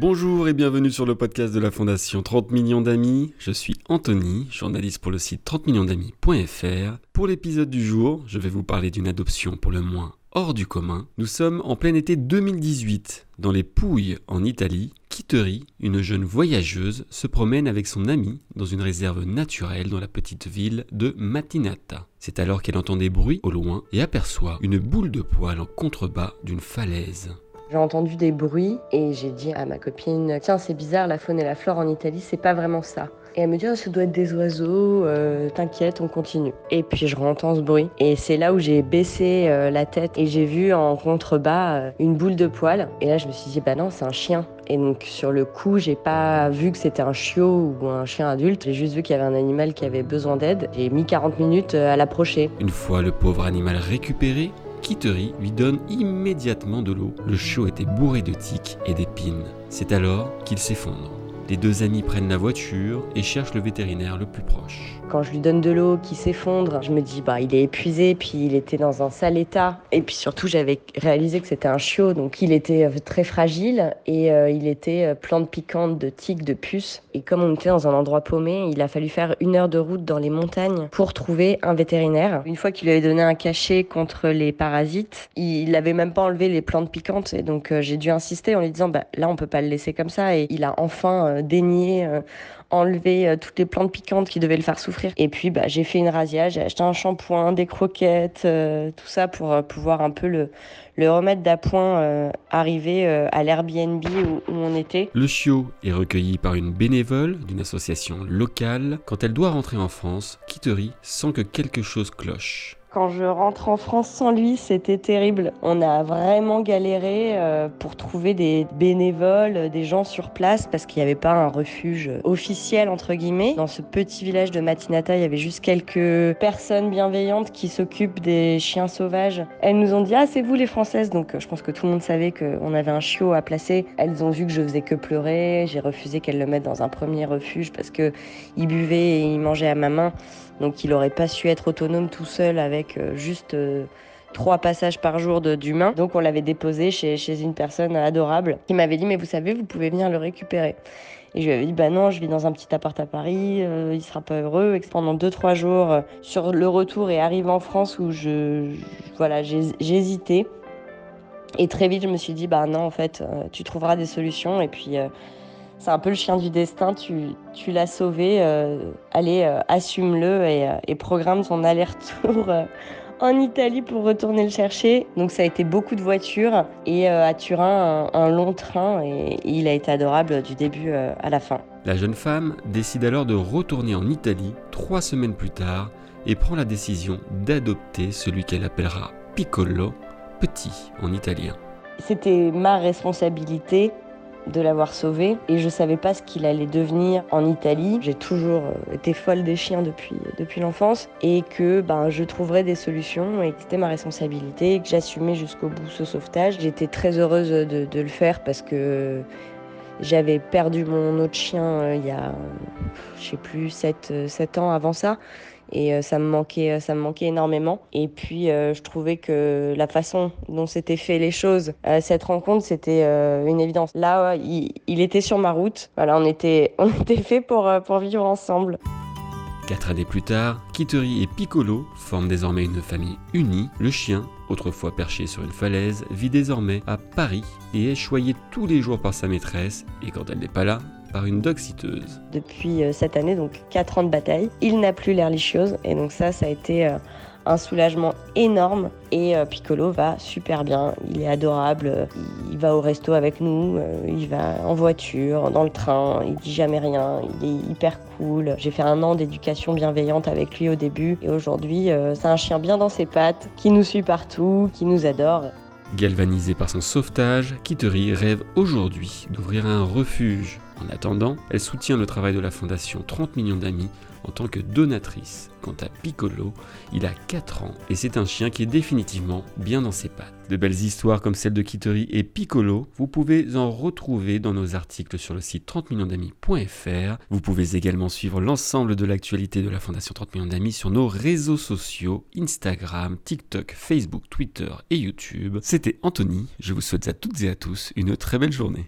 Bonjour et bienvenue sur le podcast de la Fondation 30 millions d'amis. Je suis Anthony, journaliste pour le site 30 millions d'amis.fr. Pour l'épisode du jour, je vais vous parler d'une adoption pour le moins hors du commun. Nous sommes en plein été 2018, dans les Pouilles, en Italie. Kittery, une jeune voyageuse, se promène avec son amie dans une réserve naturelle dans la petite ville de Matinata. C'est alors qu'elle entend des bruits au loin et aperçoit une boule de poils en contrebas d'une falaise. J'ai entendu des bruits et j'ai dit à ma copine Tiens, c'est bizarre, la faune et la flore en Italie, c'est pas vraiment ça. Et elle me dit oh, Ça doit être des oiseaux, euh, t'inquiète, on continue. Et puis je entends ce bruit. Et c'est là où j'ai baissé euh, la tête et j'ai vu en contrebas euh, une boule de poils. Et là, je me suis dit Bah non, c'est un chien. Et donc sur le coup, j'ai pas vu que c'était un chiot ou un chien adulte. J'ai juste vu qu'il y avait un animal qui avait besoin d'aide. J'ai mis 40 minutes à l'approcher. Une fois le pauvre animal récupéré, Kittery lui donne immédiatement de l'eau. Le chiot était bourré de tiques et d'épines. C'est alors qu'il s'effondre. Les deux amis prennent la voiture et cherchent le vétérinaire le plus proche. Quand je lui donne de l'eau qui s'effondre, je me dis bah il est épuisé, puis il était dans un sale état. Et puis surtout j'avais réalisé que c'était un chiot, donc il était euh, très fragile et euh, il était euh, plante piquante de tiques, de puces. Et comme on était dans un endroit paumé, il a fallu faire une heure de route dans les montagnes pour trouver un vétérinaire. Une fois qu'il lui avait donné un cachet contre les parasites, il n'avait même pas enlevé les plantes piquantes. Et donc j'ai dû insister en lui disant bah là on peut pas le laisser comme ça. Et il a enfin dénier, euh, enlever euh, toutes les plantes piquantes qui devaient le faire souffrir. Et puis bah, j'ai fait une razzia, j'ai acheté un shampoing, des croquettes, euh, tout ça pour pouvoir un peu le, le remettre d'appoint, arriver à l'Airbnb où, où, on était. Le chiot est recueilli par une bénévole d'une association locale. Quand elle doit rentrer en France, Kittery sent que quelque chose cloche? Quand je rentre en France sans lui, c'était terrible. On a vraiment galéré euh, pour trouver des bénévoles, des gens sur place, parce qu'il n'y avait pas un refuge officiel, entre guillemets. Dans ce petit village de Matinata, il y avait juste quelques personnes bienveillantes qui s'occupent des chiens sauvages. Elles nous ont dit Ah, c'est vous les Françaises. Donc je pense que tout le monde savait qu'on avait un chiot à placer. Elles ont vu que je faisais que pleurer. J'ai refusé qu'elles le mettent dans un premier refuge parce qu'il buvait et il mangeait à ma main. Donc il n'aurait pas su être autonome tout seul avec euh, juste euh, trois passages par jour d'humains. Donc on l'avait déposé chez, chez une personne adorable qui m'avait dit mais vous savez vous pouvez venir le récupérer. Et je lui avais dit bah non je vis dans un petit appart à Paris, euh, il sera pas heureux. Et pendant deux trois jours sur le retour et arrive en France où je, voilà hésité. Et très vite je me suis dit bah non en fait tu trouveras des solutions et puis c'est un peu le chien du destin, tu, tu l'as sauvé, euh, allez, euh, assume-le et, euh, et, programme son aller-retour en Italie pour retourner le chercher. Donc ça a été beaucoup de voitures et à Turin, un, un, long train et, et, il a été adorable du début à la fin. La jeune femme décide alors de retourner en Italie trois semaines plus tard et prend la décision d'adopter celui qu'elle appellera Piccolo, petit en italien. C'était ma responsabilité de l'avoir sauvé et je savais pas ce qu'il allait devenir en Italie. J'ai toujours euh, été folle des chiens depuis, depuis l'enfance et que ben, je trouverais des solutions et que c'était ma responsabilité et que j'assumais jusqu'au bout ce sauvetage. J'étais très heureuse de, de, le faire parce que j'avais perdu mon autre chien euh, il y a, je sais plus, 7, 7 ans avant ça et euh, ça me manquait euh, ça me manquait énormément et puis euh, je trouvais que la façon dont s'étaient fait les choses cette rencontre c'était une évidence là il, était sur ma route voilà on était on était fait pour pour vivre ensemble Quatre années plus tard, Kittery et Piccolo forment désormais une famille unie. Le chien, autrefois perché sur une falaise, vit désormais à Paris et est choyé tous les jours par sa maîtresse. Et quand elle n'est pas là, par une dog citeuse. Depuis euh, cette année, donc 4 ans de bataille, il n'a plus l'air lichiose et donc ça, ça a été euh, un soulagement énorme et euh, Piccolo va super bien, il est adorable, il va au resto avec nous, il va en voiture, dans le train, il dit jamais rien, il est hyper cool. J'ai fait un an d'éducation bienveillante avec lui au début et aujourd'hui c'est un chien bien dans ses pattes, qui nous suit partout, qui nous adore. Galvanisé par son sauvetage, Kittery rêve aujourd'hui d'ouvrir un refuge. En attendant, elle soutient le travail de la fondation 30 millions d'amis en tant que donatrice. Quant à Piccolo, il a 4 ans et c'est un chien qui est définitivement bien dans ses pattes. De belles histoires comme celle de Kittery et Piccolo, vous pouvez en retrouver dans nos articles sur le site 30 millions d'amis.fr. Vous pouvez également suivre l'ensemble de l'actualité de la Fondation 30 millions d'amis sur nos réseaux sociaux Instagram, TikTok, Facebook, Twitter et YouTube. C'était Anthony, je vous souhaite à toutes et à tous une très belle journée.